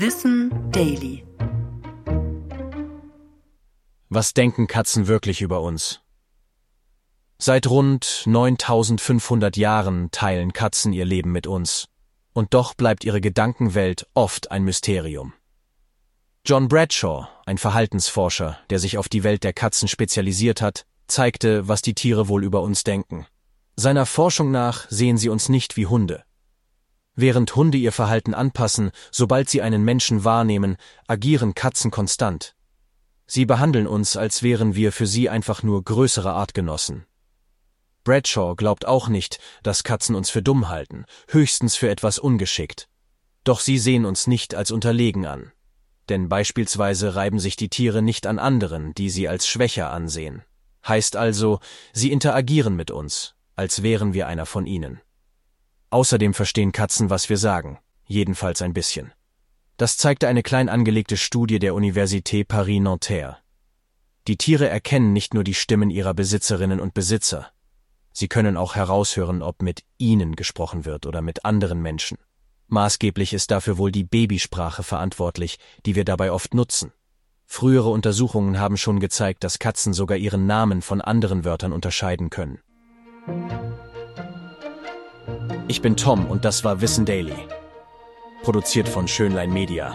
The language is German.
Wissen Daily. Was denken Katzen wirklich über uns? Seit rund 9500 Jahren teilen Katzen ihr Leben mit uns. Und doch bleibt ihre Gedankenwelt oft ein Mysterium. John Bradshaw, ein Verhaltensforscher, der sich auf die Welt der Katzen spezialisiert hat, zeigte, was die Tiere wohl über uns denken. Seiner Forschung nach sehen sie uns nicht wie Hunde. Während Hunde ihr Verhalten anpassen, sobald sie einen Menschen wahrnehmen, agieren Katzen konstant. Sie behandeln uns, als wären wir für sie einfach nur größere Artgenossen. Bradshaw glaubt auch nicht, dass Katzen uns für dumm halten, höchstens für etwas ungeschickt. Doch sie sehen uns nicht als unterlegen an. Denn beispielsweise reiben sich die Tiere nicht an anderen, die sie als schwächer ansehen. Heißt also, sie interagieren mit uns, als wären wir einer von ihnen. Außerdem verstehen Katzen, was wir sagen, jedenfalls ein bisschen. Das zeigte eine klein angelegte Studie der Université Paris-Nanterre. Die Tiere erkennen nicht nur die Stimmen ihrer Besitzerinnen und Besitzer, sie können auch heraushören, ob mit ihnen gesprochen wird oder mit anderen Menschen. Maßgeblich ist dafür wohl die Babysprache verantwortlich, die wir dabei oft nutzen. Frühere Untersuchungen haben schon gezeigt, dass Katzen sogar ihren Namen von anderen Wörtern unterscheiden können. Ich bin Tom und das war Wissen Daily. Produziert von Schönlein Media.